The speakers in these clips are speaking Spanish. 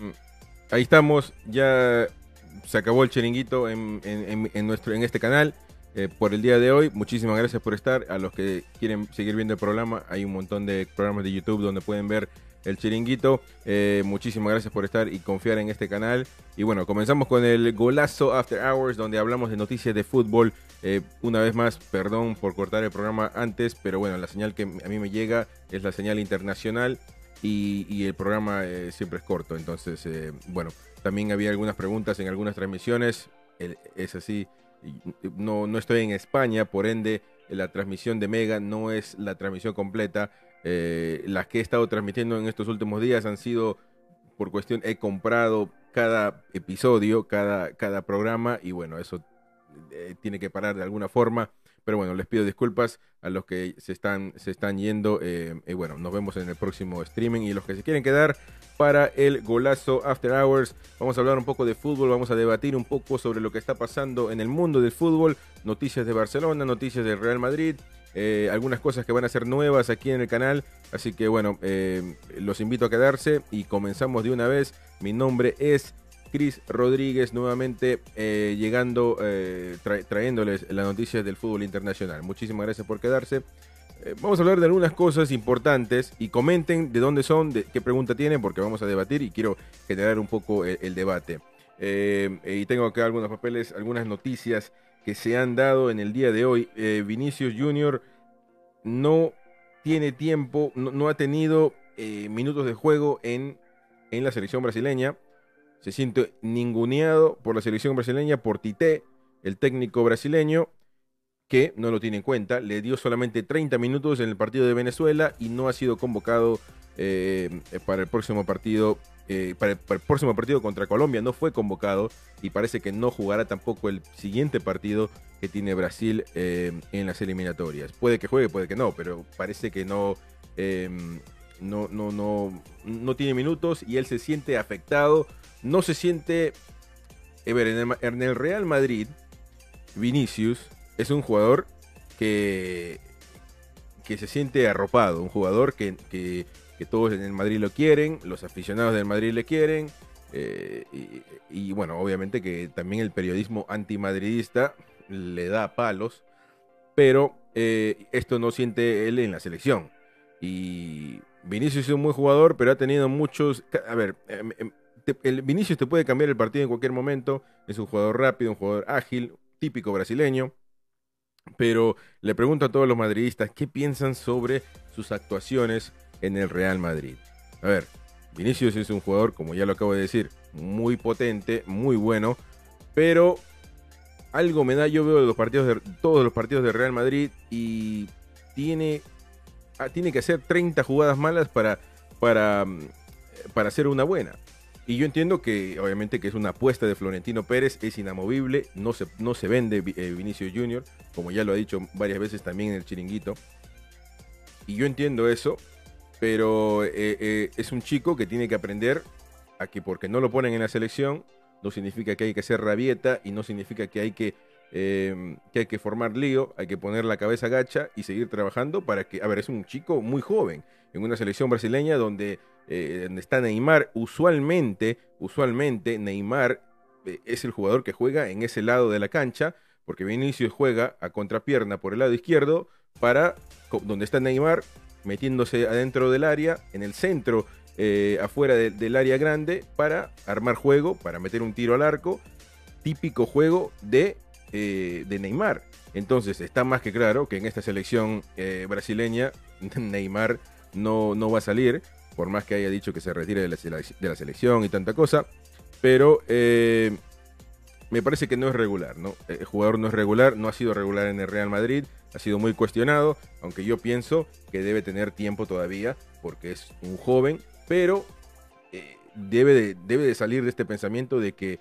Mm, ahí estamos, ya se acabó el chiringuito en, nuestro, en este canal. Eh, por el día de hoy. Muchísimas gracias por estar. A los que quieren seguir viendo el programa, hay un montón de programas de YouTube donde pueden ver el chiringuito. Eh, muchísimas gracias por estar y confiar en este canal. Y bueno, comenzamos con el golazo After Hours, donde hablamos de noticias de fútbol. Eh, una vez más, perdón por cortar el programa antes, pero bueno, la señal que a mí me llega es la señal internacional. Y, el programa siempre es corto, entonces, bueno, también había algunas preguntas en algunas transmisiones, es así, no, no estoy en España, por ende la transmisión de Mega no es la transmisión completa. Eh, las que he estado transmitiendo en estos últimos días han sido por cuestión, he comprado cada episodio, cada, cada programa y bueno, eso eh, tiene que parar de alguna forma. Pero bueno, les pido disculpas a los que se están, se están yendo. Eh, y bueno, nos vemos en el próximo streaming. Y los que se quieren quedar para el golazo After Hours, vamos a hablar un poco de fútbol, vamos a debatir un poco sobre lo que está pasando en el mundo del fútbol, noticias de Barcelona, noticias del Real Madrid. Eh, algunas cosas que van a ser nuevas aquí en el canal. Así que bueno, eh, los invito a quedarse y comenzamos de una vez. Mi nombre es Cris Rodríguez nuevamente eh, llegando, eh, trayéndoles las noticias del fútbol internacional. Muchísimas gracias por quedarse. Eh, vamos a hablar de algunas cosas importantes y comenten de dónde son, de qué pregunta tienen, porque vamos a debatir y quiero generar un poco el, debate. y tengo acá algunos papeles, algunas noticias que se han dado en el día de hoy. Vinicius Jr. no tiene tiempo, no, ha tenido minutos de juego en, en la selección brasileña se siente ninguneado por la selección brasileña, por Tite, el técnico brasileño, que no lo tiene en cuenta, le dio solamente 30 minutos en el partido de Venezuela y no ha sido convocado eh, para el próximo partido. Eh, para, el, próximo partido contra Colombia no fue convocado y parece que no jugará tampoco el siguiente partido que tiene Brasil eh, en las eliminatorias. Puede que juegue, puede que no, pero parece que no, no, no, no, no tiene minutos y él se siente afectado no se siente... en el Real Madrid, Vinicius es un jugador que, que se siente arropado, un jugador que, que, todos en el Madrid lo quieren, los aficionados del Madrid le quieren, eh, y, bueno, obviamente que también el periodismo antimadridista le da palos, pero eh, esto no siente él en la selección. Y Vinicius es un buen jugador, pero ha tenido muchos... A ver, em, el Vinicius te puede cambiar el partido en cualquier momento. Es un jugador rápido, un jugador ágil, típico brasileño. Pero le pregunto a todos los madridistas qué piensan sobre sus actuaciones en el Real Madrid. A ver, Vinicius es un jugador, como ya lo acabo de decir, muy potente, muy bueno. Pero algo me da, yo veo los partidos de, todos los partidos de Real Madrid y tiene, ah, tiene que hacer 30 jugadas malas para, para, para hacer una buena. Y yo entiendo que obviamente que es una apuesta de Florentino Pérez, es inamovible, no se, no se vende eh, Vinicio Junior, como ya lo ha dicho varias veces también en el chiringuito. Y yo entiendo eso, pero eh, eh, es un chico que tiene que aprender a que porque no lo ponen en la selección, no significa que hay que hacer rabieta y no significa que hay que, que hay que formar lío, hay que poner la cabeza gacha y seguir trabajando para que, a ver, es un chico muy joven en una selección brasileña donde eh, donde está Neymar, usualmente, usualmente Neymar eh, es el jugador que juega en ese lado de la cancha, porque Vinicius juega a contrapierna por el lado izquierdo, para donde está Neymar, metiéndose adentro del área, en el centro, eh, afuera del área grande, para armar juego, para meter un tiro al arco, típico juego de, de Neymar. Entonces está más que claro que en esta selección brasileña Neymar no, no va a salir por más que haya dicho que se retire de la, selección y tanta cosa. Pero eh, me parece que no es regular, ¿no? El jugador no es regular, no ha sido regular en el Real Madrid, ha sido muy cuestionado, aunque yo pienso que debe tener tiempo todavía, porque es un joven, pero eh, debe, de, debe de salir de este pensamiento de que,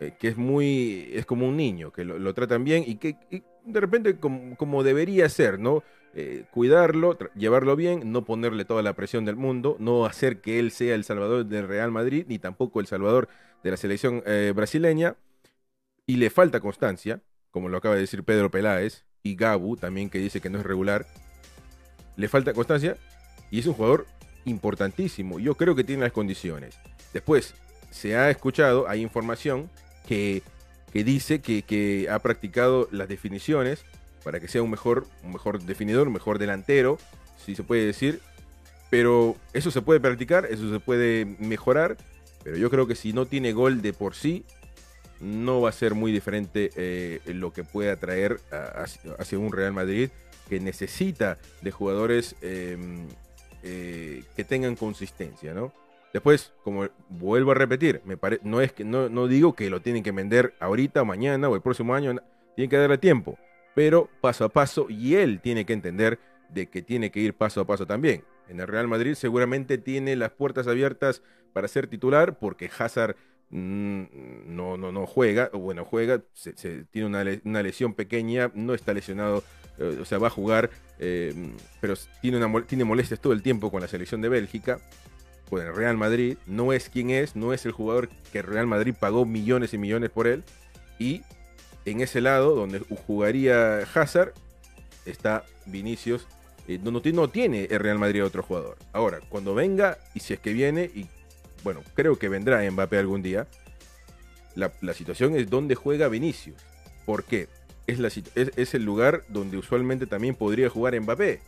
eh, que es muy, es como un niño, que lo, tratan bien y que de repente como, como, debería ser, ¿no? Eh, cuidarlo, llevarlo bien, no ponerle toda la presión del mundo, no hacer que él sea el salvador del Real Madrid, ni tampoco el salvador de la selección eh, brasileña. Y le falta constancia, como lo acaba de decir Pedro Peláez, y Gabu también que dice que no es regular. Le falta constancia y es un jugador importantísimo. Yo creo que tiene las condiciones. Después, se ha escuchado, hay información que, que dice que, que, ha practicado las definiciones para que sea un mejor, un mejor definidor, un mejor delantero, si se puede decir. Pero eso se puede practicar, eso se puede mejorar. Pero yo creo que si no tiene gol de por sí, no va a ser muy diferente eh, lo que pueda traer hacia, un Real Madrid que necesita de jugadores em, eh, que tengan consistencia, ¿no? Después, como vuelvo a repetir, me no, es que, no, no digo que lo tienen que vender ahorita, mañana o el próximo año, tienen que darle tiempo, pero paso a paso y él tiene que entender de que tiene que ir paso a paso también. En el Real Madrid seguramente tiene las puertas abiertas para ser titular porque Hazard mm, no, no, no juega, o bueno, juega, se, tiene una, lesión pequeña, no está lesionado, eh, o sea, va a jugar, eh, pero tiene, una, tiene molestias todo el tiempo con la selección de Bélgica, con el Real Madrid, no es quien es, no es el jugador que el Real Madrid pagó millones y millones por él, y en ese lado donde jugaría Hazard está Vinicius eh, no, tiene el Real Madrid otro jugador. Ahora, cuando venga, y si es que viene, y bueno, creo que vendrá Mbappé algún día, la, situación es donde juega Vinicius. ¿Por qué? Es, la, es, el lugar donde usualmente también podría jugar Mbappé.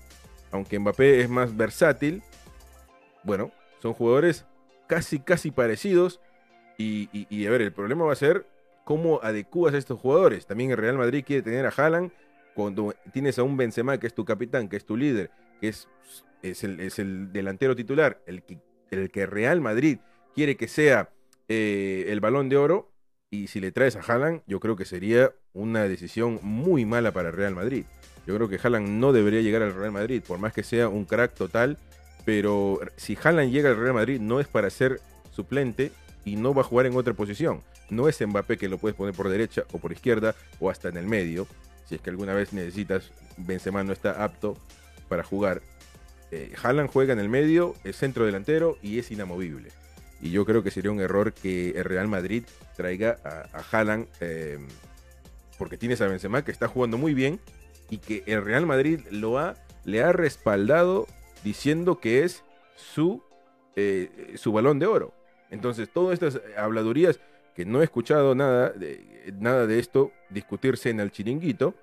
Aunque Mbappé es más versátil, bueno, son jugadores casi, casi parecidos. Y, y, a ver, el problema va a ser cómo adecuas a estos jugadores. También el Real Madrid quiere tener a Haaland cuando tienes a un Benzema que es tu capitán, que es tu líder, que es, es, el, delantero titular, el que, el que Real Madrid quiere que sea eh, el balón de oro, y si le traes a Haaland, yo creo que sería una decisión muy mala para el Real Madrid. Yo creo que Haaland no debería llegar al Real Madrid, por más que sea un crack total, pero si Haaland llega al Real Madrid no es para ser suplente y no va a jugar en otra posición. No es Mbappé que lo puedes poner por derecha o por izquierda o hasta en el medio si es que alguna vez necesitas, Benzema no está apto para jugar. Eh, Haaland juega en el medio, es centro delantero y es inamovible. Y yo creo que sería un error que el Real Madrid traiga a, a Haaland, em, porque tienes a Benzema que está jugando muy bien y que el Real Madrid lo ha, le ha respaldado diciendo que es su, eh, su balón de oro. Entonces, todas estas habladurías que no he escuchado nada de, nada de esto discutirse en el chiringuito.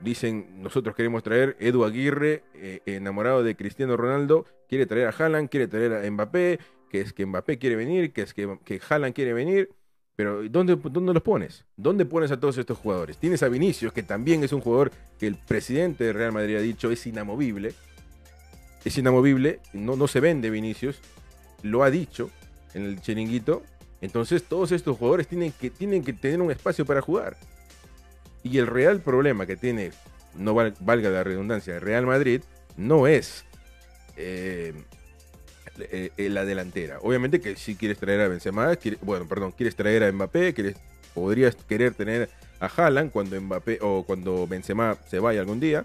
Dicen, nosotros queremos traer Edu Aguirre, eh, enamorado de Cristiano Ronaldo, quiere traer a Haaland, quiere traer a Mbappé, que es que Mbappé quiere venir, que es que, que Haaland quiere venir. Pero ¿dónde, ¿dónde los pones? ¿Dónde pones a todos estos jugadores? Tienes a Vinicius, que también es un jugador que el presidente de Real Madrid ha dicho es inamovible. Es inamovible, no, no se vende Vinicius, lo ha dicho en el chiringuito, entonces todos estos jugadores tienen que, tienen que tener un espacio para jugar. Y el real problema que tiene, no valga la redundancia, el Real Madrid no es eh, eh, la delantera. Obviamente que si quieres traer a Benzema, bueno, perdón, quieres traer a Mbappé, quieres, podrías querer tener a Haaland cuando Mbappé o cuando Benzema se vaya algún día.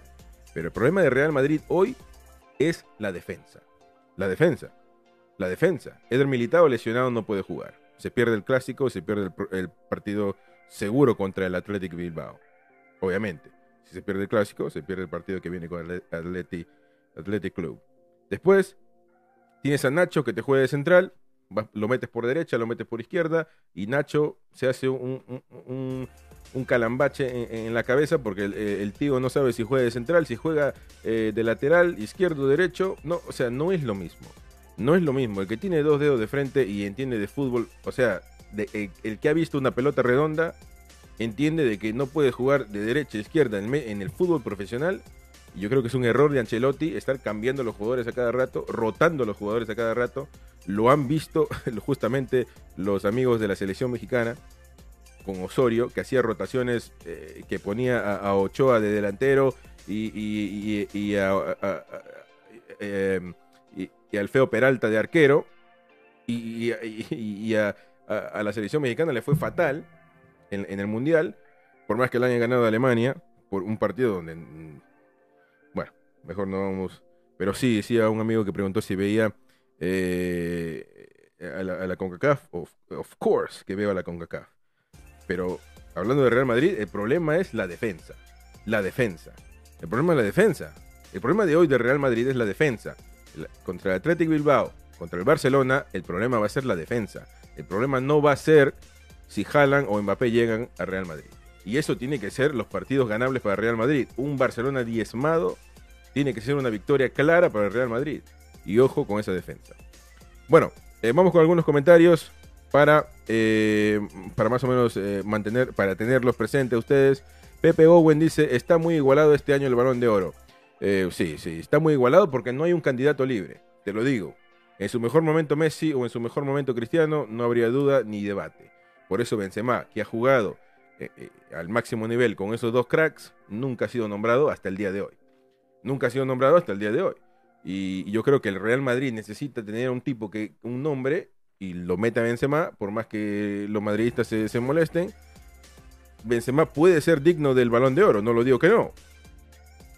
Pero el problema de Real Madrid hoy es la defensa. La defensa. La defensa. Eder Militado lesionado no puede jugar se pierde el clásico, se pierde el, partido seguro contra el Athletic Bilbao. Obviamente. Si se pierde el clásico, se pierde el partido que viene con el Athletic, Club. Después, tienes a Nacho que te juega de central, lo metes por derecha, lo metes por izquierda, y Nacho se hace un, calambache en, la cabeza porque el, tío no sabe si juega de central, si juega eh, de lateral, izquierdo, derecho. No, o sea, no es lo mismo no es lo mismo. El que tiene dos dedos de frente y entiende de fútbol, o sea, el, que ha visto una pelota redonda, entiende de que no puede jugar de derecha a izquierda en, el fútbol profesional. Y yo creo que es un error de Ancelotti estar cambiando los jugadores a cada rato, rotando los jugadores a cada rato. Lo han visto justamente los amigos de la selección mexicana con Osorio, que hacía rotaciones, eh, que ponía a, Ochoa de delantero y, a, em, y al feo Peralta de arquero. Y, a, la selección mexicana le fue fatal en, el Mundial, por más que le hayan ganado a Alemania, por un partido donde, mm, bueno, mejor no vamos. Pero sí, decía un amigo que preguntó si veía eh, a, la, CONCACAF, of, of course que veo a la CONCACAF. Pero hablando de Real Madrid, el problema es la defensa. La defensa. El problema es la defensa. El problema de hoy de Real Madrid es la defensa contra el Athletic Bilbao contra el Barcelona, el problema va a ser la defensa. El problema no va a ser si Haaland o Mbappé llegan a Real Madrid. Y eso tiene que ser los partidos ganables para Real Madrid. Un Barcelona diezmado tiene que ser una victoria clara para el Real Madrid. Y ojo con esa defensa. Bueno, eh, vamos con algunos comentarios para, eh, para más o menos eh, mantener, para tenerlos presentes ustedes. Pepe Owen dice, está muy igualado este año el balón de oro. Sí, sí, está muy igualado porque no hay un candidato libre, te lo digo. En su mejor momento Messi o en su mejor momento Cristiano no habría duda ni debate. Por eso Benzema, que ha jugado eh, eh, al máximo nivel con esos dos cracks, nunca ha sido nombrado hasta el día de hoy. Nunca ha sido nombrado hasta el día de hoy. Y, yo creo que el Real Madrid necesita tener un tipo que, un nombre, y lo meta Benzema, por más que los madridistas se, se molesten. Benzema puede ser digno del balón de oro, no lo digo que no.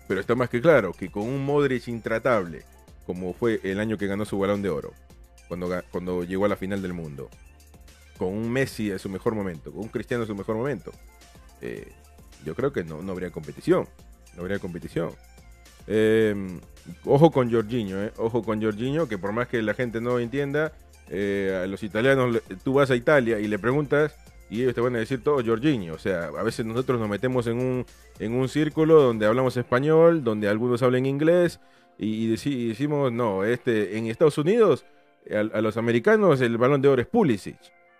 Pero está más que claro que con un Modric intratable, como fue el año que ganó su balón de oro, cuando, cuando llegó a la final del mundo, con un Messi en su mejor momento, con un Cristiano en su mejor momento, eh, yo creo que no, no, habría competición. No habría competición. Em, ojo con Jorginho, eh, ojo con Jorginho, que por más que la gente no entienda, eh, a los italianos, tú vas a Italia y le preguntas y ellos te van a decir todo Jorginho. O sea, a veces nosotros nos metemos en un, en un círculo donde hablamos español, donde algunos hablan inglés y, decimos, no, este, en Estados Unidos, a, a, los americanos el balón de oro es Pulisic.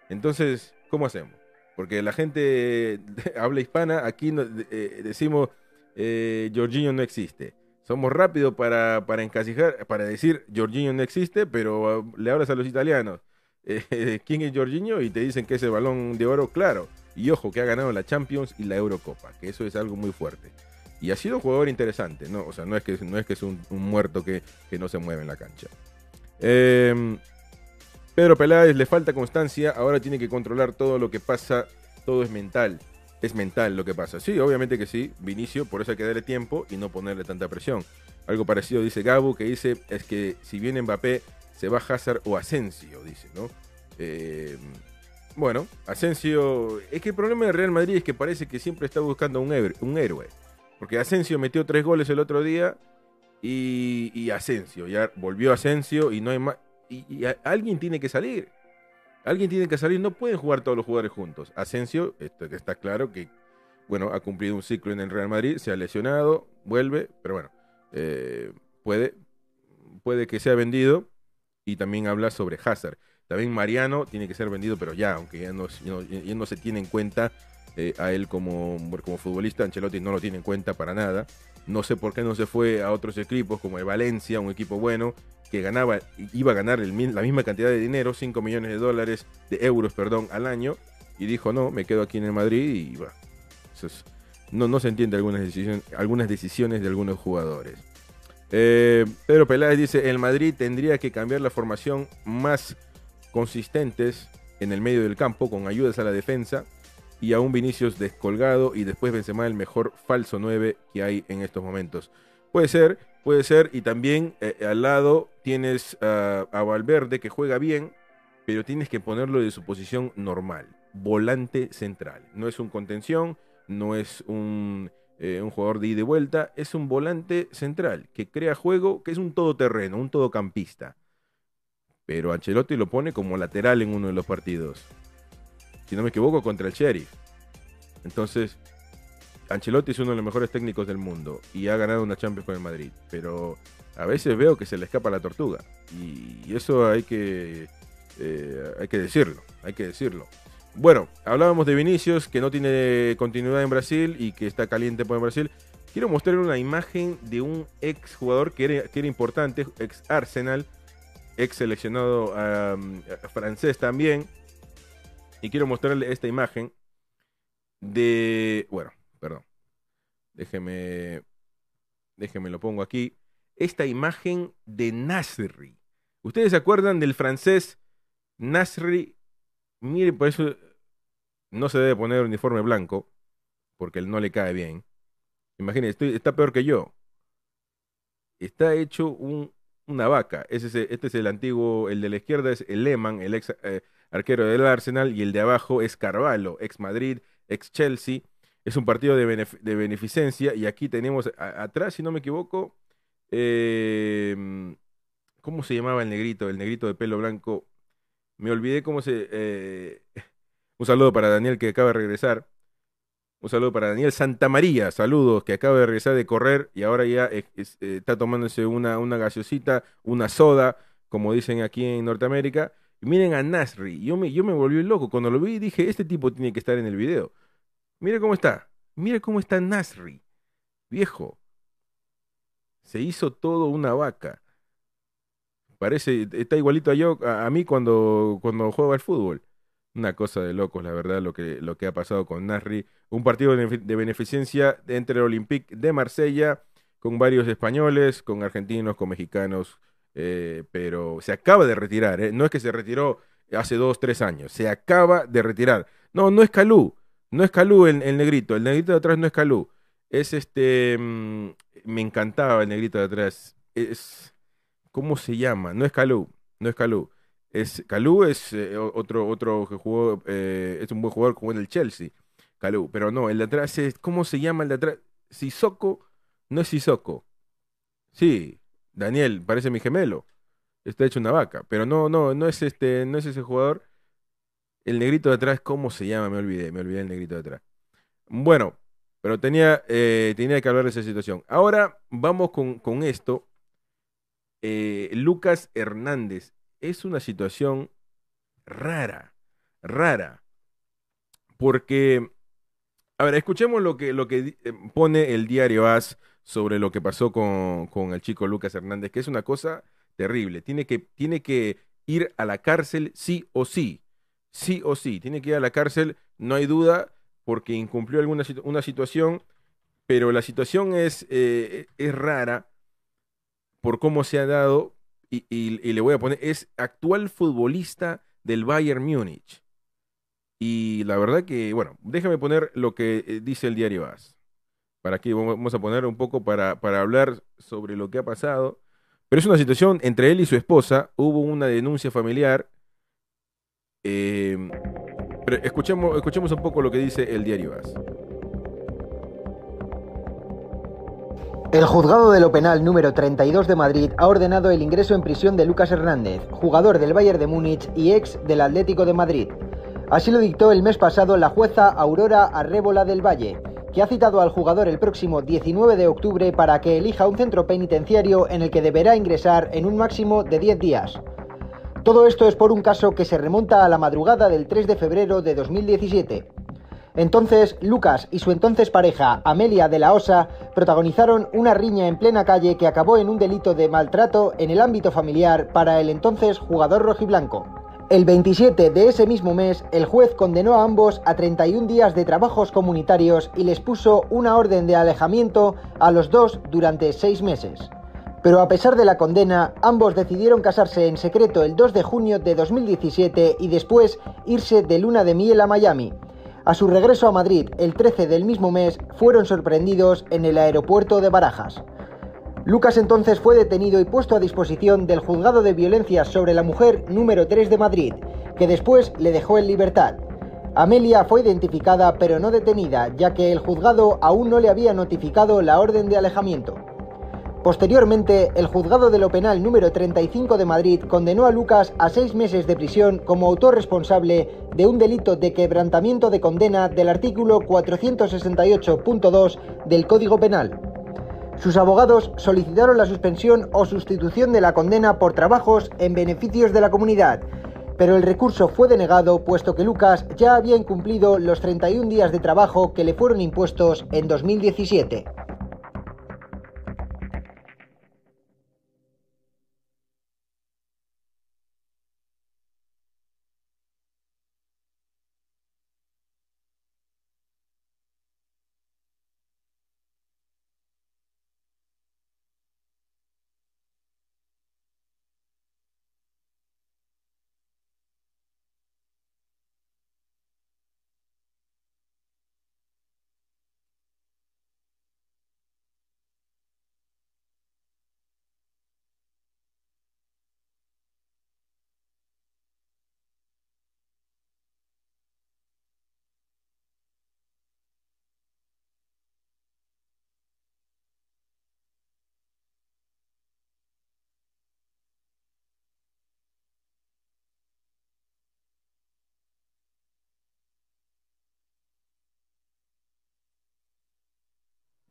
Entonces, ¿cómo hacemos? Porque la gente habla hispana, aquí eh, decimos, eh, Jorginho no existe. Somos rápidos para, para encasijar, para decir Jorginho no existe, pero uh, le hablas a los italianos, eh, ¿quién es Jorginho? Y te dicen que es el balón de oro, claro. Y ojo, que ha ganado la Champions y la Eurocopa, que eso es algo muy fuerte. Y ha sido un jugador interesante, ¿no? O sea, no es que, no es, que es un, muerto que, que, no se mueve en la cancha. Eh, Pedro Peláez le falta constancia, ahora tiene que controlar todo lo que pasa, todo es mental. Es mental lo que pasa. Sí, obviamente que sí, Vinicio, por eso hay que darle tiempo y no ponerle tanta presión. Algo parecido dice Gabu, que dice es que si viene Mbappé, se va Hazard o Asensio, dice, ¿no? Eh, bueno, Asensio. Es que el problema de Real Madrid es que parece que siempre está buscando un, un héroe. Porque Asensio metió tres goles el otro día y, y Asensio. Ya volvió Asensio y no hay más y, alguien tiene que salir. Alguien tiene que salir. No pueden jugar todos los jugadores juntos. Asensio, esto está claro que, bueno, ha cumplido un ciclo en el Real Madrid, se ha lesionado, vuelve, pero bueno, eh, puede, puede que sea vendido. Y también habla sobre Hazard. También Mariano tiene que ser vendido, pero ya, aunque ya no, no se tiene en cuenta eh, a él como, futbolista, Ancelotti no lo tiene en cuenta para nada. No sé por qué no se fue a otros equipos como el Valencia, un equipo bueno, que ganaba, iba a ganar la misma cantidad de dinero, 5 millones de dólares, de euros, perdón, al año, y dijo, no, me quedo aquí en el Madrid y va. no, no se entiende algunas algunas decisiones de algunos jugadores. Eh, Pedro Peláez dice, el Madrid tendría que cambiar la formación más consistentes en el medio del campo, con ayudas a la defensa, y a un Vinicius descolgado, y después Benzema el mejor falso 9 que hay en estos momentos. Puede ser, puede ser, y también eh, al lado tienes a Valverde que juega bien, pero tienes que ponerlo de su posición normal, volante central. No es un contención, no es un, eh, un jugador de ida y vuelta, es un volante central que crea juego, que es un todoterreno, un todocampista. Pero Ancelotti lo pone como lateral en uno de los partidos. Si no me equivoco, contra el Sheriff. Entonces, Ancelotti es uno de los mejores técnicos del mundo y ha ganado una Champions con el Madrid, pero a veces veo que se le escapa la tortuga y eso hay que, eh, hay que decirlo, hay que decirlo. Bueno, hablábamos de Vinicius que no tiene continuidad en Brasil y que está caliente por Brasil. Quiero mostrar una imagen de un ex jugador que era, que era importante, ex Arsenal, ex seleccionado francés también. Y quiero mostrarle esta imagen de, bueno, perdón. Déjeme, déjeme lo pongo aquí. Esta imagen de Nasri. ¿Ustedes se acuerdan del francés Nasri? Mire, por eso no se debe poner uniforme blanco, porque él no le cae bien. Imagínense, está peor que yo. Está hecho un, una vaca. Ese este es el antiguo, el de la izquierda es el Lehmann, el ex eh, arquero del Arsenal, y el de abajo es Carvalho, ex Madrid, ex Chelsea es un partido de, beneficencia y aquí tenemos atrás, si no me equivoco, em, ¿Cómo se llamaba el negrito? El negrito de pelo blanco. Me olvidé cómo se... eh, un saludo para Daniel que acaba de regresar. Un saludo para Daniel Santamaría, saludos, que acaba de regresar de correr y ahora ya es- es- eh, está tomándose una, una gaseosita, una soda, como dicen aquí en Norteamérica. Miren a Nasri, yo me, yo me volví loco. Cuando lo vi dije, este tipo tiene que estar en el video. Mire cómo está, mire cómo está Nasri, viejo. Se hizo todo una vaca. Parece, está igualito a yo, a, mí cuando, cuando juego al fútbol. Una cosa de locos, la verdad, lo que, lo que ha pasado con Nasri. Un partido de, benefi- de beneficencia entre el Olympique de Marsella, con varios españoles, con argentinos, con mexicanos, eh, pero se acaba de retirar, ¿eh? No es que se retiró hace dos, tres años, se acaba de retirar. No, no es Calú, no es Calú el, el negrito, el negrito de atrás no es Calú. Es este, mm, me encantaba el negrito de atrás. Es, ¿cómo se llama? No es Calú, no es Calú. Es, Calú es eh, otro, otro que jugó, eh, es un buen jugador como en el Chelsea, Calú, pero no, el de atrás es, ¿cómo se llama el de atrás? Sissoko, no es Sissoko. Sí, Daniel, parece mi gemelo. Está hecho una vaca, pero no, no, no es este, no es ese jugador. El negrito de atrás, ¿cómo se llama? Me olvidé, me olvidé el negrito de atrás. Bueno, pero tenía, eh, tenía que hablar de esa situación. Ahora vamos con, con esto. Lucas Hernández. Es una situación rara, rara. Porque, a ver, escuchemos lo que, lo que eh, pone el diario AS sobre lo que pasó con, con el chico Lucas Hernández, que es una cosa terrible. Tiene que, tiene que ir a la cárcel sí o sí. Sí o sí. Tiene que ir a la cárcel, no hay duda, porque incumplió alguna una situación, pero la situación es, eh, es rara por cómo se ha dado, y, le voy a poner, es actual futbolista del Bayern Múnich. Y la verdad que, bueno, déjame poner lo que eh, dice el diario AS. Para aquí vamos a poner un poco para, para hablar sobre lo que ha pasado. Pero es una situación entre él y su esposa. Hubo una denuncia familiar. eh, pero escuchemos, escuchemos un poco lo que dice el diario AS. El juzgado de lo penal número 32 de Madrid ha ordenado el ingreso en prisión de Lucas Hernández, jugador del Bayern de Múnich y ex del Atlético de Madrid. Así lo dictó el mes pasado la jueza Aurora Arrébola del Valle, que ha citado al jugador el próximo 19 de octubre para que elija un centro penitenciario en el que deberá ingresar en un máximo de 10 días. Todo esto es por un caso que se remonta a la madrugada del 3 de febrero de 2017. Entonces, Lucas y su entonces pareja, Amelia de la Osa, protagonizaron una riña en plena calle que acabó en un delito de maltrato en el ámbito familiar para el entonces jugador rojiblanco. El 27 de ese mismo mes, el juez condenó a ambos a 31 días de trabajos comunitarios y les puso una orden de alejamiento a los dos durante seis meses. Pero a pesar de la condena, ambos decidieron casarse en secreto el 2 de junio de 2017 y después irse de luna de miel a Miami. A su regreso a Madrid el 13 del mismo mes fueron sorprendidos en el aeropuerto de Barajas. Lucas entonces fue detenido y puesto a disposición del Juzgado de Violencias sobre la Mujer número 3 de Madrid, que después le dejó en libertad. Amelia fue identificada pero no detenida, ya que el juzgado aún no le había notificado la orden de alejamiento. Posteriormente, el juzgado de lo penal número 35 de Madrid condenó a Lucas a seis meses de prisión como autor responsable de un delito de quebrantamiento de condena del artículo 468.2 del Código Penal. Sus abogados solicitaron la suspensión o sustitución de la condena por trabajos en beneficios de la comunidad, pero el recurso fue denegado puesto que Lucas ya había incumplido los 31 días de trabajo que le fueron impuestos en 2017.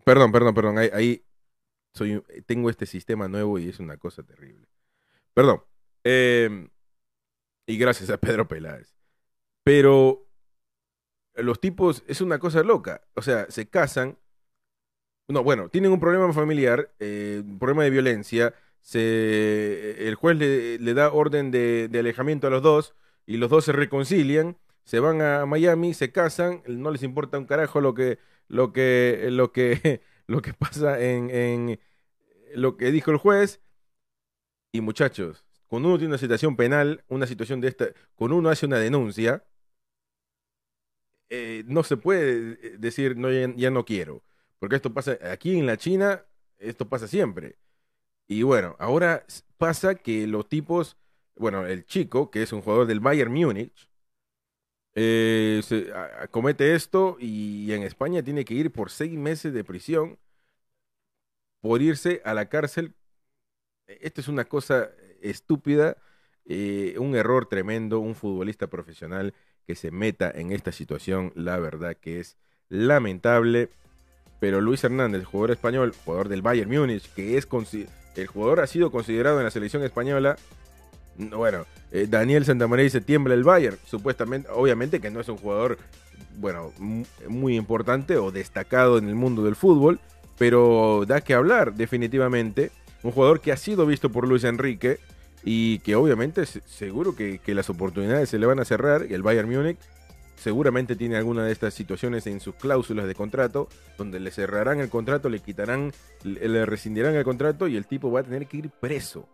Perdón, perdón, perdón. Ahí, ahí soy, tengo este sistema nuevo y es una cosa terrible. Perdón. Eh, y gracias a Pedro Peláez. Pero los tipos es una cosa loca. O sea, se casan. No, bueno, tienen un problema familiar, eh, un problema de violencia. Se, el juez le, da orden de, de alejamiento a los dos y los dos se reconcilian, se van a Miami, se casan, no les importa un carajo lo que, lo que, lo que, lo que pasa en, en lo que dijo el juez. Y muchachos, cuando uno tiene una situación penal, una situación de esta, cuando uno hace una denuncia, eh, no se puede eh, decir no, ya, ya no quiero. Porque esto pasa aquí en la China, esto pasa siempre. Y bueno, ahora pasa que los tipos, bueno, el chico, que es un jugador del Bayern Múnich, eh, se- comete esto y en España tiene que ir por seis meses de prisión por irse a la cárcel. Esto es una cosa estúpida, eh, un error tremendo, un futbolista profesional que se meta en esta situación, la verdad que es lamentable. Pero Luis Hernández, jugador español, jugador del Bayern Múnich, que es el jugador ha sido considerado en la selección española. No, Bueno, eh, Daniel Santamaría dice tiembla el Bayern, supuestamente, obviamente que no es un jugador, bueno, mu- muy importante o destacado en el mundo del fútbol, pero da que hablar definitivamente. Un jugador que ha sido visto por Luis Enrique y que obviamente se- seguro que, las oportunidades se le van a cerrar y el Bayern Múnich seguramente tiene alguna de estas situaciones en sus cláusulas de contrato donde le cerrarán el contrato, le quitarán, le, le rescindirán el contrato y el tipo va a tener que ir preso.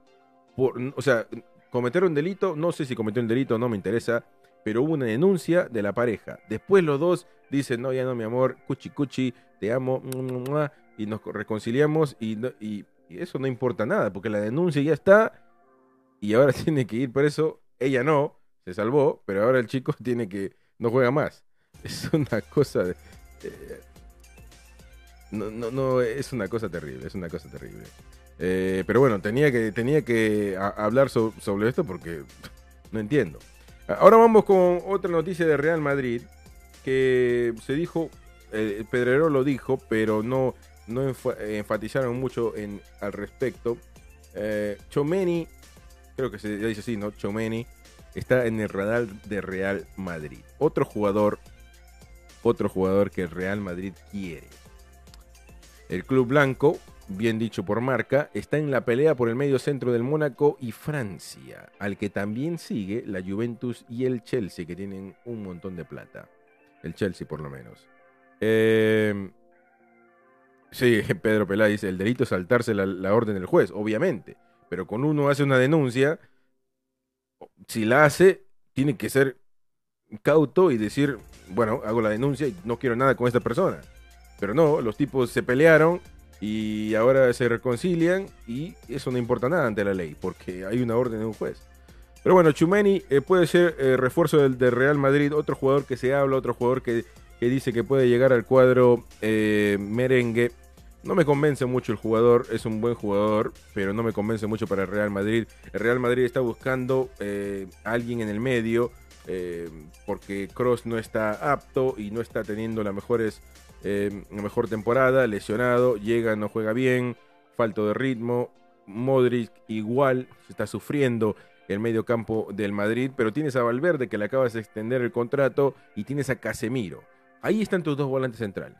Por, o sea, cometer un delito, no sé si cometió un delito, no me interesa, pero hubo una denuncia de la pareja. Después los dos dicen, no, ya no, mi amor, cuchi cuchi, te amo, mua", y nos reconciliamos y, no- y eso no importa nada, porque la denuncia ya está y ahora tiene que ir preso. Ella no, se salvó, pero ahora el chico tiene que, no juega más. Es una cosa de... eh, no, no, no, es una cosa terrible, es una cosa terrible. Eh, pero bueno, tenía que, tenía que hablar so- sobre esto porque no entiendo. Ahora vamos con otra noticia de Real Madrid que se dijo, eh, Pedrero lo dijo, pero no, no enfa- enfatizaron mucho en, al respecto. Eh, Chomeni, creo que se dice así, ¿no? Chomeni está en el radar de Real Madrid. Otro jugador, otro jugador que el Real Madrid quiere. El club blanco, bien dicho por marca, está en la pelea por el medio centro del Mónaco y Francia, al que también sigue la Juventus y el Chelsea, que tienen un montón de plata. El Chelsea, por lo menos. Eh, sí, Pedro Peláez dice: el delito es saltarse la, la orden del juez, obviamente. Pero cuando uno hace una denuncia, si la hace, tiene que ser cauto y decir: bueno, hago la denuncia y no quiero nada con esta persona. Pero no, los tipos se pelearon y ahora se reconcilian y eso no importa nada ante la ley, porque hay una orden de un juez. Pero bueno, Chumeni eh, puede ser eh, refuerzo del, Real Madrid, otro jugador que se habla, otro jugador que, que dice que puede llegar al cuadro eh, merengue. No me convence mucho el jugador, es un buen jugador, pero no me convence mucho para el Real Madrid. El Real Madrid está buscando a alguien en el medio, porque Cross no está apto y no está teniendo las mejores, eh, mejor temporada, lesionado, llega, no juega bien, falto de ritmo. Modric igual se está sufriendo el medio campo del Madrid, pero tienes a Valverde que le acabas de extender el contrato y tienes a Casemiro. Ahí están tus dos volantes centrales.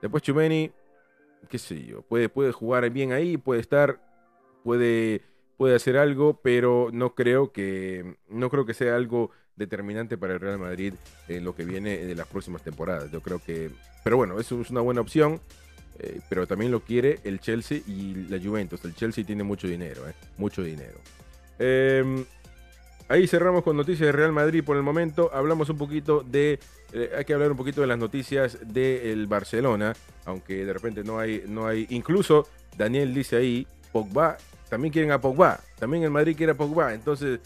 Después Chumeni, qué sé yo, puede, puede jugar bien ahí, puede estar, puede, puede hacer algo, pero no creo que no creo que sea algo determinante para el Real Madrid en lo que viene de las próximas temporadas. Yo creo que, pero bueno, eso es una buena opción. eh, pero también lo quiere el Chelsea y la Juventus. El Chelsea tiene mucho dinero, eh, mucho dinero. Eh, ahí cerramos con noticias de Real Madrid por el momento. Hablamos un poquito de. eh, hay que hablar un poquito de las noticias del Barcelona. Aunque de repente no hay, no hay. Incluso Daniel dice ahí: Pogba. También quieren a Pogba. También el Madrid quiere a Pogba. Entonces,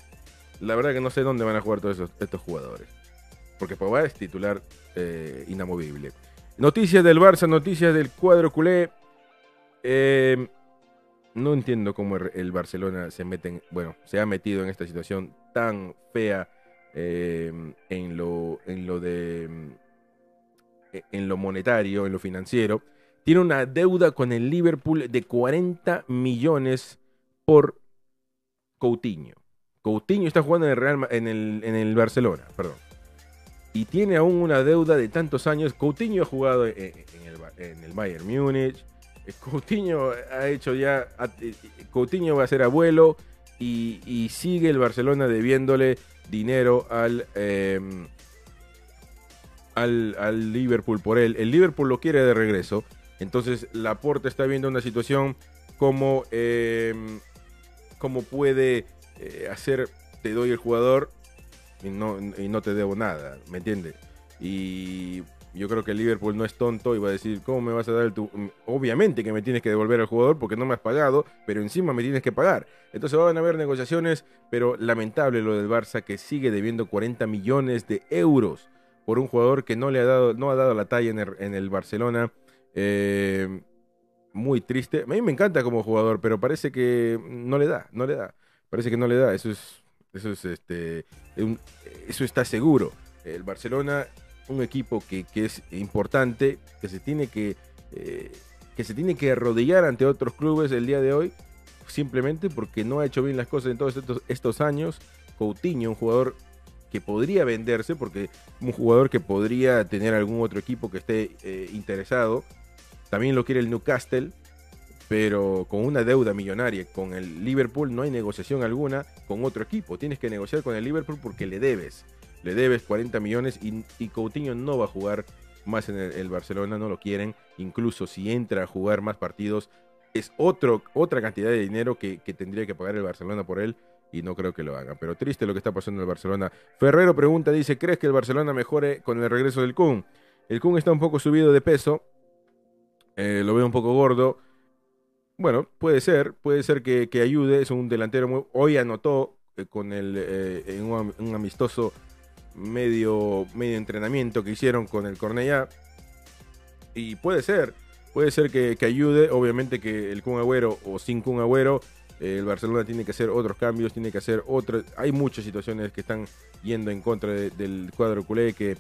la verdad que no sé dónde van a jugar todos esos- estos jugadores. Porque Pogba es titular eh, inamovible. Noticias del Barça, noticias del cuadro culé. Eh, no entiendo cómo el el Barcelona se mete en- bueno, se ha metido en esta situación tan fea eh, en lo en lo de en lo monetario, en lo financiero, tiene una deuda con el Liverpool de 40 millones por Coutinho. Coutinho está jugando en el, Real, en el, en el Barcelona, perdón. Y tiene aún una deuda de tantos años. Coutinho ha jugado en, el, en el Bayern Múnich. Coutinho ha hecho ya. Coutinho va a ser abuelo. Y, sigue el Barcelona debiéndole dinero al, em, al, al, Liverpool por él. El Liverpool lo quiere de regreso. Entonces Laporte está viendo una situación como, em, como puede eh, hacer, te doy el jugador y no, te debo nada, ¿me entiendes? Y yo creo que Liverpool no es tonto y va a decir, ¿cómo me vas a dar el tu...? Obviamente que me tienes que devolver al jugador porque no me has pagado, pero encima me tienes que pagar. Entonces van a haber negociaciones, pero lamentable lo del Barça que sigue debiendo 40 millones de euros por un jugador que no le ha dado, no ha dado la talla en el, Barcelona. Eh, muy triste. A mí me encanta como jugador, pero parece que no le da, no le da. Parece que no le da. Eso es, eso es este, eso está seguro. El Barcelona un equipo que, es importante, que se tiene que, eh, que se tiene que arrodillar ante otros clubes el día de hoy, simplemente porque no ha hecho bien las cosas en todos estos, años. Coutinho, un jugador que podría venderse, porque un jugador que podría tener algún otro equipo que esté eh, interesado. También lo quiere el Newcastle, pero con una deuda millonaria con el Liverpool no hay negociación alguna con otro equipo. Tienes que negociar con el Liverpool porque le debes le debes 40 millones y, Coutinho no va a jugar más en el, Barcelona, no lo quieren. Incluso si entra a jugar más partidos, es otro, otra cantidad de dinero que, tendría que pagar el Barcelona por él y no creo que lo hagan. Pero triste lo que está pasando en el Barcelona. Ferrero pregunta, dice, ¿crees que el Barcelona mejore con el regreso del Kun? El Kun está un poco subido de peso, eh, lo veo un poco gordo. Bueno, puede ser, puede ser que, ayude, es un delantero muy... Hoy anotó eh, con el, eh, en un, amistoso medio, medio entrenamiento que hicieron con el Cornellá. Y puede ser, puede ser que, ayude. Obviamente que el Kun Agüero o sin Kun Agüero, eh, el Barcelona tiene que hacer otros cambios, tiene que hacer otros. Hay muchas situaciones que están yendo en contra del cuadro culé que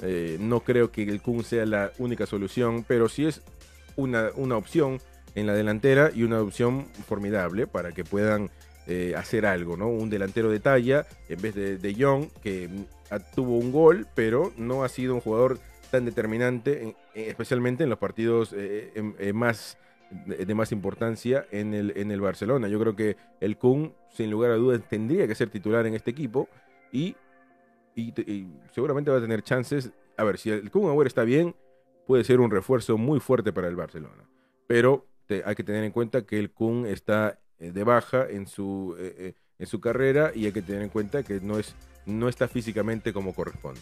eh, no creo que el Kun sea la única solución, pero sí es una, una opción en la delantera y una opción formidable para que puedan eh, hacer algo, ¿no? Un delantero de talla en vez de, de Young, que tuvo un gol, pero no ha sido un jugador tan determinante, especialmente en los partidos eh, eh, más de, más importancia en el, en el Barcelona. Yo creo que el Kun, sin lugar a dudas, tendría que ser titular en este equipo y, seguramente va a tener chances. A ver, si el Kun ahora está bien, puede ser un refuerzo muy fuerte para el Barcelona. Pero hay que tener en cuenta que el Kun está eh, de baja en su, en su carrera y hay que tener en cuenta que no es no está físicamente como corresponde.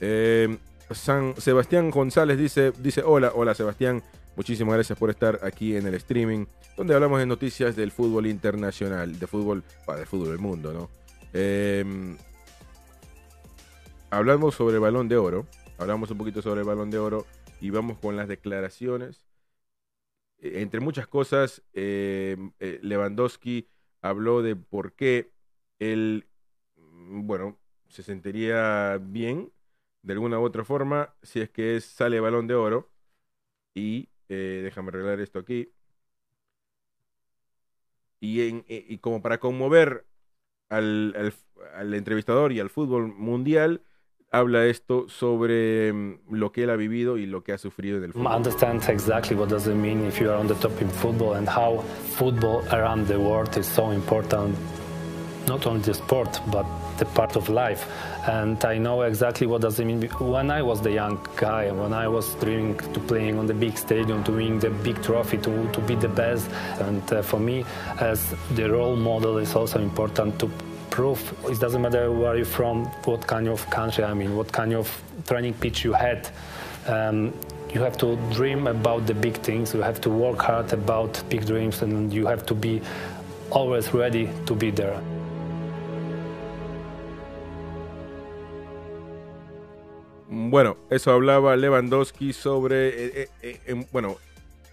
Eh, San Sebastián González dice, dice, hola, hola Sebastián, muchísimas gracias por estar aquí en el streaming, donde hablamos de noticias del fútbol internacional, de fútbol, de fútbol del mundo, ¿no? Eh, hablamos sobre el balón de oro, hablamos un poquito sobre el balón de oro y vamos con las declaraciones. Eh, entre muchas cosas, Lewandowski habló de por qué él bueno, se sentiría bien de alguna u otra forma si es que sale balón de oro. Y eh, déjame arreglar esto aquí. Y, en, eh, como para conmover al, entrevistador y al fútbol mundial, habla esto sobre mm, lo que él ha vivido y lo que ha sufrido en el fútbol. Understand exactly what does it mean if you are on the top in football and how football around the world is so important, not only the sport but the part of life. And I know exactly what does it mean. When I was the young guy, when I was dreaming to playing on the big stadium, to win the big trophy, to, to be the best. And uh, for me, as the role model, is also important to prove. It doesn't matter where you're from, what kind of country, I mean, what kind of training pitch you had. Um, you have to dream about the big things. You have to work hard about big dreams, and you have to be always ready to be there. Bueno, eso hablaba Lewandowski sobre, eh, eh, eh, bueno,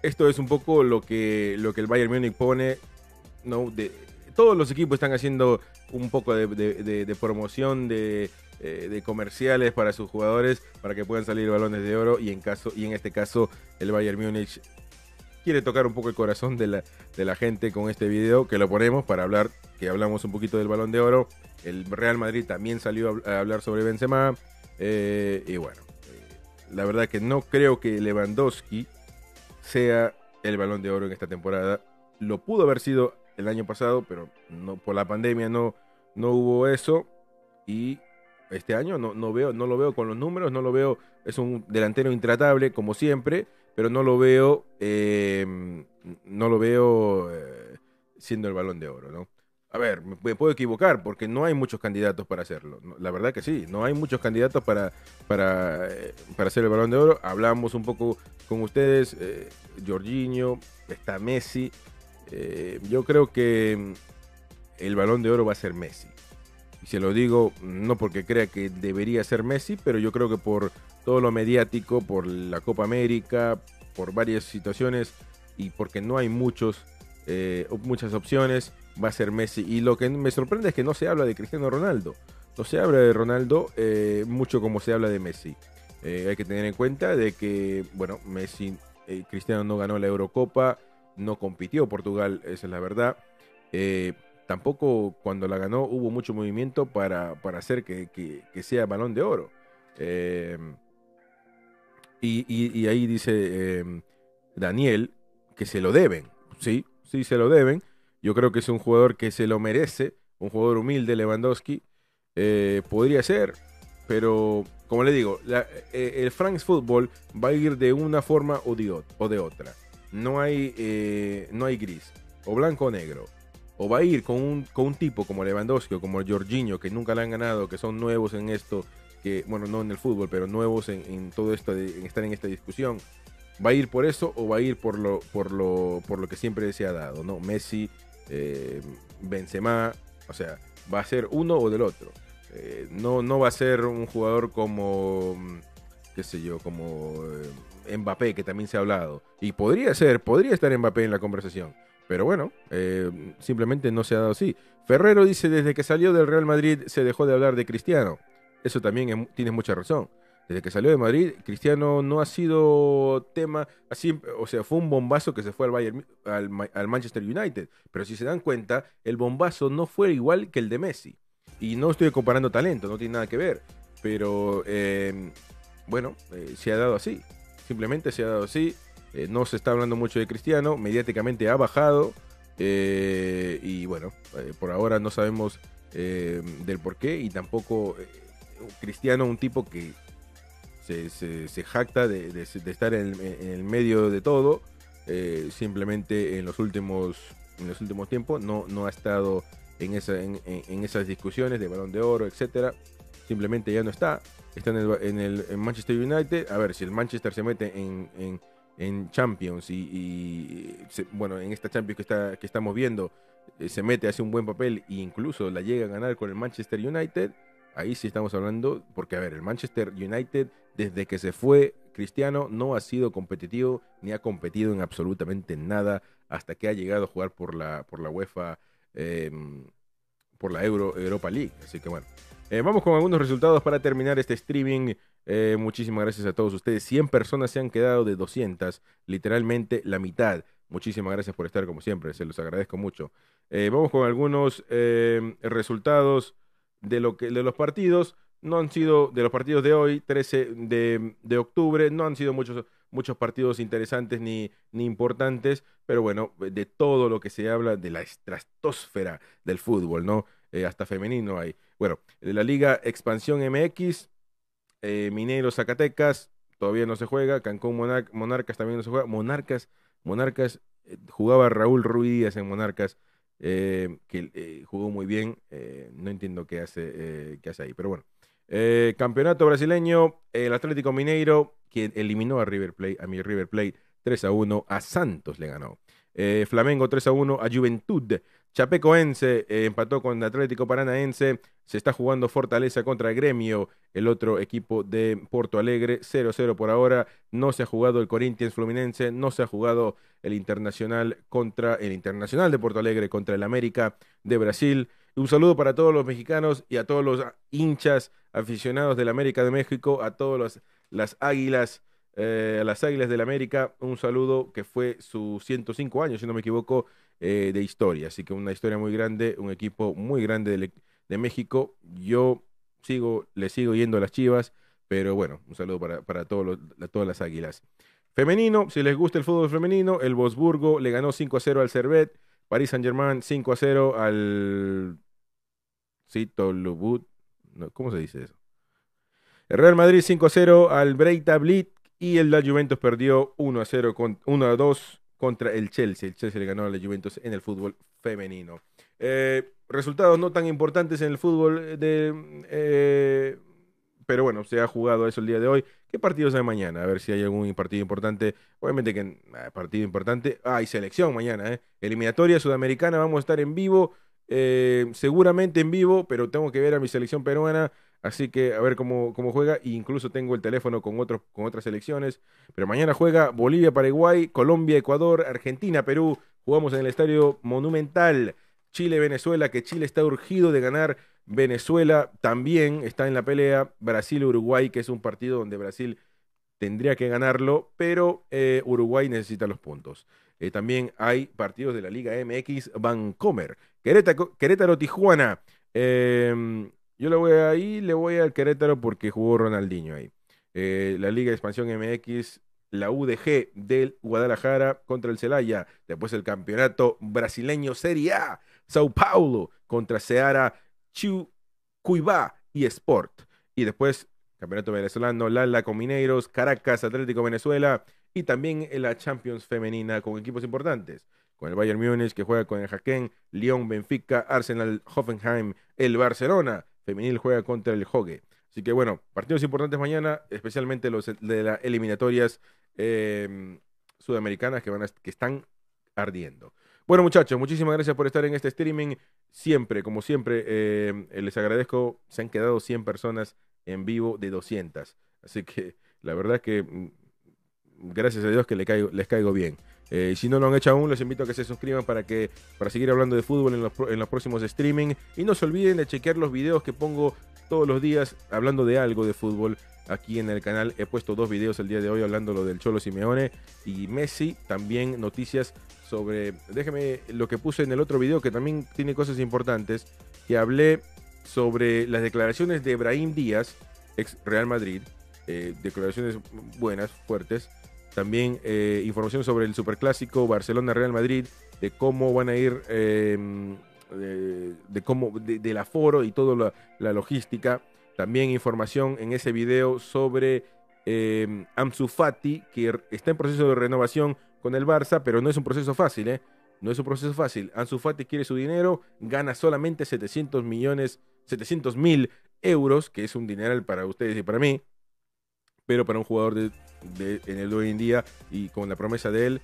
esto es un poco lo que, lo que el Bayern Múnich pone, ¿no? De, todos los equipos están haciendo un poco de, promoción de, eh, de comerciales para sus jugadores para que puedan salir balones de oro y en caso y en este caso el Bayern Múnich quiere tocar un poco el corazón de la, de la gente con este video que lo ponemos para hablar que hablamos un poquito del balón de oro. El Real Madrid también salió a, hablar sobre Benzema eh, y bueno eh, la verdad que no creo que Lewandowski sea el balón de oro en esta temporada. Lo pudo haber sido el año pasado pero no por la pandemia no no hubo eso y este año no, no, veo, no lo veo con los números, no lo veo, es un delantero intratable como siempre, pero no lo veo, em, no lo veo eh, siendo el balón de oro, ¿no? A ver, me puedo equivocar porque no hay muchos candidatos para hacerlo. La verdad que sí, no hay muchos candidatos para, para, eh, para hacer el balón de oro. Hablamos un poco con ustedes, eh, Jorginho, está Messi. Yo creo que el balón de oro va a ser Messi. Y se lo digo no porque crea que debería ser Messi, pero yo creo que por todo lo mediático, por la Copa América, por varias situaciones y porque no hay muchos, eh, muchas opciones, va a ser Messi. Y lo que me sorprende es que no se habla de Cristiano Ronaldo. No se habla de Ronaldo eh, mucho como se habla de Messi. Eh, hay que tener en cuenta de que, bueno, Messi, Cristiano no ganó la Eurocopa, no compitió Portugal, esa es la verdad tampoco cuando la ganó hubo mucho movimiento para, hacer que, sea balón de oro. Em, y, ahí dice em, Daniel que se lo deben, sí, sí se lo deben. Yo creo que es un jugador que se lo merece, un jugador humilde, Lewandowski. Eh, podría ser, pero como le digo, eh, el France Football va a ir de una forma o de, o de otra. No hay, eh, no hay gris, o blanco o negro o va a ir con un, con un tipo como Lewandowski o como Jorginho, que nunca le han ganado, que son nuevos en esto, que, bueno, no en el fútbol, pero nuevos en, todo esto, en estar en esta discusión. ¿Va a ir por eso o va a ir por lo, por lo, por lo que siempre se ha dado? ¿no? Messi, eh, Benzema, o sea, va a ser uno o del otro. Eh, no, no va a ser un jugador como, qué sé yo, como Mbappé, que también se ha hablado. Y podría ser, podría estar Mbappé en la conversación pero bueno, eh, simplemente no se ha dado así. Ferrero dice, desde que salió del Real Madrid se dejó de hablar de Cristiano. Eso también tiene mucha razón. Desde que salió de Madrid, Cristiano no ha sido tema así, o sea, fue un bombazo que se fue al, Bayern, al, Manchester United. Pero si se dan cuenta, el bombazo no fue igual que el de Messi. Y no estoy comparando talento, no tiene nada que ver. Pero eh, bueno, eh, se ha dado así. Simplemente se ha dado así. Eh, no se está hablando mucho de Cristiano, mediáticamente ha bajado. Eh, y bueno, eh, por ahora no sabemos del por qué. Y tampoco Cristiano, un tipo que se, jacta de, estar en, el medio de todo. simplemente en los últimos, en los últimos tiempos no, no ha estado en, esa, en, esas discusiones de balón de oro, etcétera. Simplemente ya no está. Está en el, Manchester United. A ver, si el Manchester se mete en en Champions y, bueno, en esta Champions que, está, que estamos viendo, eh, se mete, hace un buen papel e incluso la llega a ganar con el Manchester United, ahí sí estamos hablando, porque a ver, el Manchester United desde que se fue Cristiano no ha sido competitivo ni ha competido en absolutamente nada hasta que ha llegado a jugar por la, por la UEFA, em, por la Euro, Europa League. Así que bueno, eh, vamos con algunos resultados para terminar este streaming eh, muchísimas gracias a todos ustedes. 100 personas se han quedado de 200, literalmente la mitad. Muchísimas gracias por estar como siempre, se los agradezco mucho. Eh, vamos con algunos resultados de, lo que, de los partidos. No han sido, de los partidos de hoy, 13 de, octubre, no han sido muchos, muchos partidos interesantes ni, ni importantes, pero bueno, de todo lo que se habla de la estratosfera del fútbol, ¿no? Hasta femenino hay. Bueno, la Liga Expansión MX, eh, Mineiro Zacatecas, todavía no se juega. Cancún Monarcas también no se juega. Monarcas, Monarcas, eh, jugaba Raúl Ruiz en Monarcas, eh, que jugó muy bien. no entiendo qué hace, qué hace ahí, pero bueno. campeonato brasileño, el Atlético Mineiro, quien eliminó a River Plate, a mi River Plate 3 a 1, a Santos le ganó. Flamengo 3 a 1 a Juventud. Chapecoense empató con Atlético Paranaense. Se está jugando Fortaleza contra Gremio, el otro equipo de Porto Alegre. 0-0 por ahora. No se ha jugado el Corinthians Fluminense. No se ha jugado el Internacional contra el Internacional de Porto Alegre contra el América de Brasil. Un saludo para todos los mexicanos y a todos los hinchas aficionados del América de México, a todas las águilas, eh, a las águilas del América. Un saludo que fue sus 105 años, si no me equivoco, eh, de historia. Así que una historia muy grande, un equipo muy grande de, de México. Yo sigo, le sigo yendo a las chivas, pero bueno, un saludo para, para todos todas las águilas. Femenino, si les gusta el fútbol femenino, el Bosburgo le ganó 5 a 0 al Servet, Paris Saint-Germain 5 a 0 al Cito Lubut. ¿Cómo se dice eso? El Real Madrid 5 a 0 al Breita Blit y el la Juventus perdió 1 a 0 con 1 a 2 contra el Chelsea. El Chelsea le ganó a la Juventus en el fútbol femenino. Eh, resultados no tan importantes en el fútbol de eh, pero bueno, se ha jugado eso el día de hoy. ¿Qué partidos hay mañana? A ver si hay algún partido importante. Obviamente que partido importante. Ah, hay selección mañana, ¿eh? Eliminatoria sudamericana, vamos a estar en vivo. Eh, seguramente en vivo, pero tengo que ver a mi selección peruana. Así que a ver cómo, cómo juega. E incluso tengo el teléfono con, con otras selecciones. Pero mañana juega Bolivia, Paraguay, Colombia, Ecuador, Argentina, Perú. Jugamos en el Estadio Monumental. Chile, Venezuela, que Chile está urgido de ganar Venezuela también está en la pelea. Brasil-Uruguay, que es un partido donde Brasil tendría que ganarlo, pero eh, Uruguay necesita los puntos. Eh, también hay partidos de la Liga MX Vancomer. Querétaro-Tijuana. Em, yo le voy ahí, le voy al Querétaro porque jugó Ronaldinho ahí. Eh, la Liga de Expansión MX, la UDG del Guadalajara contra el Celaya. Después el campeonato brasileño Serie A. Sao Paulo contra Chu, Cuibá y Sport. Y después, Campeonato Venezolano, Lala con Mineiros, Caracas, Atlético Venezuela y también la Champions Femenina con equipos importantes. Con el Bayern Múnich que juega con el Jaquén, Lyon, Benfica, Arsenal, Hoffenheim, el Barcelona. Femenil juega contra el Hogue. Así que bueno, partidos importantes mañana, especialmente los de las eliminatorias em, sudamericanas que, van que están ardiendo. Bueno, muchachos, muchísimas gracias por estar en este streaming. Siempre, como siempre, eh, les agradezco. Se han quedado 100 personas en vivo de 200. Así que la verdad que mm, gracias a Dios que caigo, les caigo bien. Eh, si no lo han hecho aún, les invito a que se suscriban para que para seguir hablando de fútbol en los, en los próximos streaming. Y no se olviden de chequear los videos que pongo todos los días hablando de algo de fútbol aquí en el canal. He puesto dos videos el día de hoy hablando lo del Cholo Simeone y Messi. También noticias sobre, déjeme lo que puse en el otro video que también tiene cosas importantes, que hablé sobre las declaraciones de Ebrahim Díaz, ex Real Madrid, eh, declaraciones buenas, fuertes. También eh, información sobre el superclásico Barcelona-Real Madrid, de cómo van a ir, em, de, cómo, de, del aforo y toda la, logística. También información en ese video sobre eh, Fati, que está en proceso de renovación con el Barça, pero no es un proceso fácil, ¿eh? No es un proceso fácil. Ansu Fati quiere su dinero, gana solamente 700 millones, 700 mil euros, que es un dineral para ustedes y para mí, pero para un jugador de, en el de hoy en día y con la promesa de él,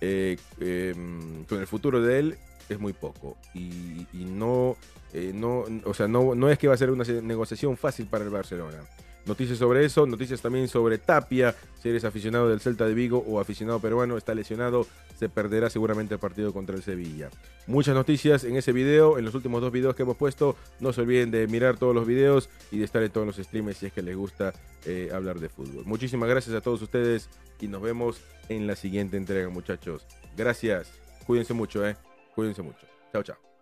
eh, em, con el futuro de él, es muy poco. Y, no, eh, no, o sea, no, no es que va a ser una negociación fácil para el Barcelona. Noticias sobre eso, noticias también sobre Tapia, si eres aficionado del Celta de Vigo o aficionado peruano, está lesionado, se perderá seguramente el partido contra el Sevilla. Muchas noticias en ese video, en los últimos dos videos que hemos puesto, no se olviden de mirar todos los videos y de estar en todos los streams si es que les gusta eh, hablar de fútbol. Muchísimas gracias a todos ustedes y nos vemos en la siguiente entrega muchachos. Gracias, cuídense mucho, eh. cuídense mucho. Chao, chao.